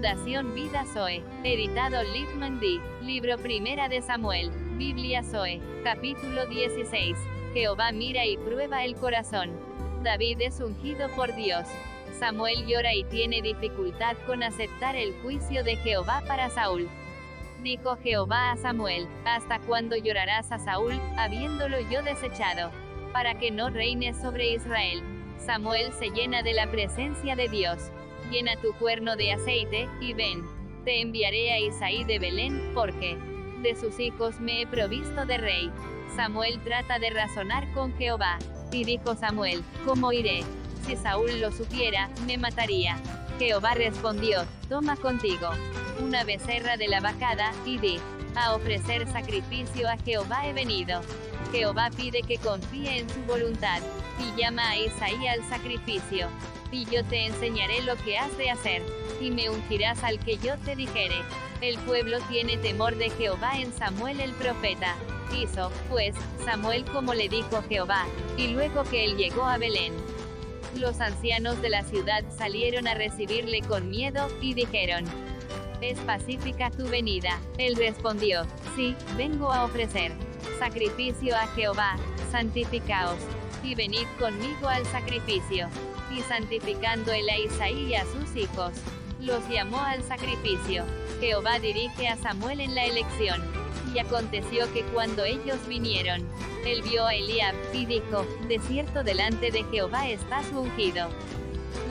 Fundación Vida Zoe. Editado Littman D. Libro Primera de Samuel. Biblia Zoe. Capítulo 16. Jehová mira y prueba el corazón. David es ungido por Dios. Samuel llora y tiene dificultad con aceptar el juicio de Jehová para Saúl. Dijo Jehová a Samuel, ¿hasta cuándo llorarás a Saúl, habiéndolo yo desechado? Para que no reine sobre Israel. Samuel se llena de la presencia de Dios. Llena tu cuerno de aceite, y ven. Te enviaré a Isaí de Belén, porque de sus hijos me he provisto de rey. Samuel trata de razonar con Jehová. Y dijo Samuel, ¿cómo iré? Si Saúl lo supiera, me mataría. Jehová respondió, toma contigo una becerra de la vacada, y di, a ofrecer sacrificio a Jehová he venido. Jehová pide que confíe en su voluntad, y llama a Isaí al sacrificio. Y yo te enseñaré lo que has de hacer, y me ungirás al que yo te dijere. El pueblo tiene temor de Jehová en Samuel el profeta. Hizo, pues, Samuel como le dijo Jehová, y luego que él llegó a Belén. Los ancianos de la ciudad salieron a recibirle con miedo, y dijeron, ¿Es pacífica tu venida? Él respondió, sí, vengo a ofrecer sacrificio a Jehová, santificaos, y venid conmigo al sacrificio. Y santificando él a Isaí y a sus hijos, los llamó al sacrificio. Jehová dirige a Samuel en la elección. Y aconteció que cuando ellos vinieron, él vio a Eliab, y dijo, de cierto delante de Jehová está su ungido.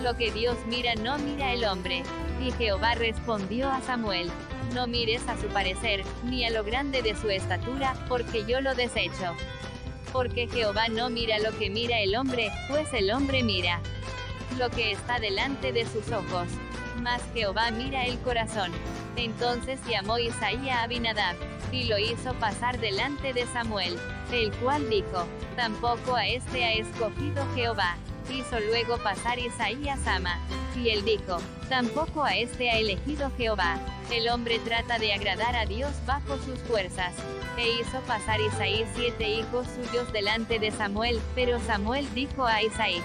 Lo que Dios mira no mira el hombre. Y Jehová respondió a Samuel, no mires a su parecer, ni a lo grande de su estatura, porque yo lo desecho. Porque Jehová no mira lo que mira el hombre, pues el hombre mira lo que está delante de sus ojos. Mas Jehová mira el corazón. Entonces llamó Isaías a Abinadab, y lo hizo pasar delante de Samuel, el cual dijo, tampoco a este ha escogido Jehová. Hizo luego pasar Isaías Ama. Y él dijo, tampoco a este ha elegido Jehová. El hombre trata de agradar a Dios bajo sus fuerzas. E hizo pasar Isaí siete hijos suyos delante de Samuel, pero Samuel dijo a Isaí,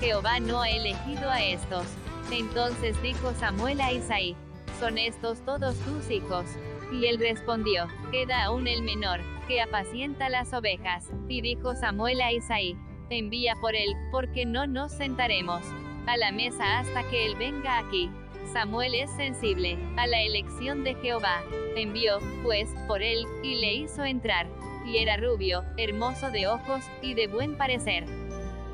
Jehová no ha elegido a estos. Entonces dijo Samuel a Isaí, ¿son estos todos tus hijos? Y él respondió, queda aún el menor, que apacienta las ovejas. Y dijo Samuel a Isaí, envía por él, porque no nos sentaremos a la mesa hasta que él venga aquí. Samuel es sensible a la elección de Jehová. Envió, pues, por él, y le hizo entrar. Y era rubio, hermoso de ojos, y de buen parecer.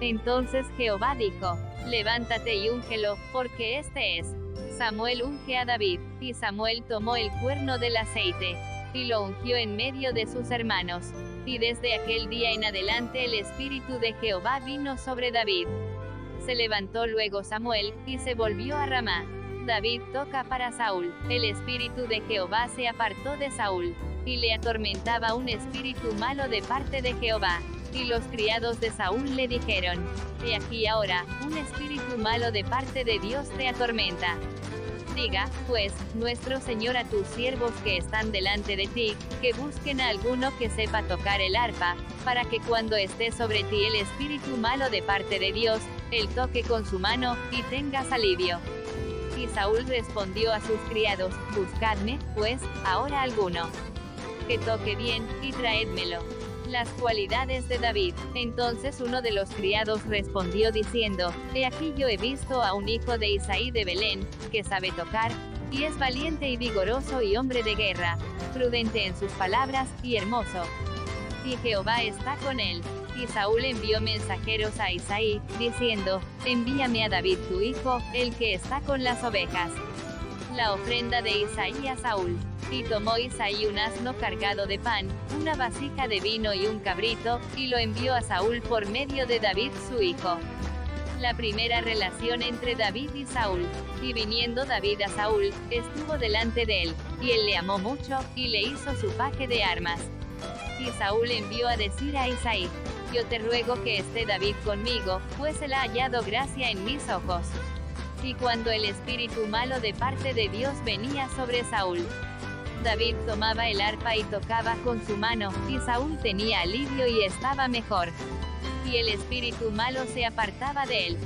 Entonces Jehová dijo, levántate y úngelo, porque este es. Samuel unge a David, y Samuel tomó el cuerno del aceite, y lo ungió en medio de sus hermanos. Y desde aquel día en adelante el Espíritu de Jehová vino sobre David. Se levantó luego Samuel, y se volvió a Ramá. David toca para Saúl. El Espíritu de Jehová se apartó de Saúl, y le atormentaba un espíritu malo de parte de Jehová. Y los criados de Saúl le dijeron, He aquí ahora, un espíritu malo de parte de Dios te atormenta. Diga, pues, nuestro Señor a tus siervos que están delante de ti, que busquen a alguno que sepa tocar el arpa, para que cuando esté sobre ti el espíritu malo de parte de Dios, él toque con su mano, y tengas alivio. Y Saúl respondió a sus criados, Buscadme, pues, ahora alguno. Que toque bien, y traédmelo las cualidades de David. Entonces uno de los criados respondió diciendo, He aquí yo he visto a un hijo de Isaí de Belén, que sabe tocar, y es valiente y vigoroso y hombre de guerra, prudente en sus palabras, y hermoso. Y Jehová está con él. Y Saúl envió mensajeros a Isaí, diciendo, Envíame a David tu hijo, el que está con las ovejas. La ofrenda de Isaí a Saúl. Y tomó Isaí un asno cargado de pan, una vasija de vino y un cabrito, y lo envió a Saúl por medio de David su hijo. La primera relación entre David y Saúl. Y viniendo David a Saúl, estuvo delante de él, y él le amó mucho, y le hizo su paje de armas. Y Saúl envió a decir a Isaí, yo te ruego que esté David conmigo, pues él ha hallado gracia en mis ojos. Y cuando el espíritu malo de parte de Dios venía sobre Saúl, David tomaba el arpa y tocaba con su mano, y Saúl tenía alivio y estaba mejor. Y el espíritu malo se apartaba de él.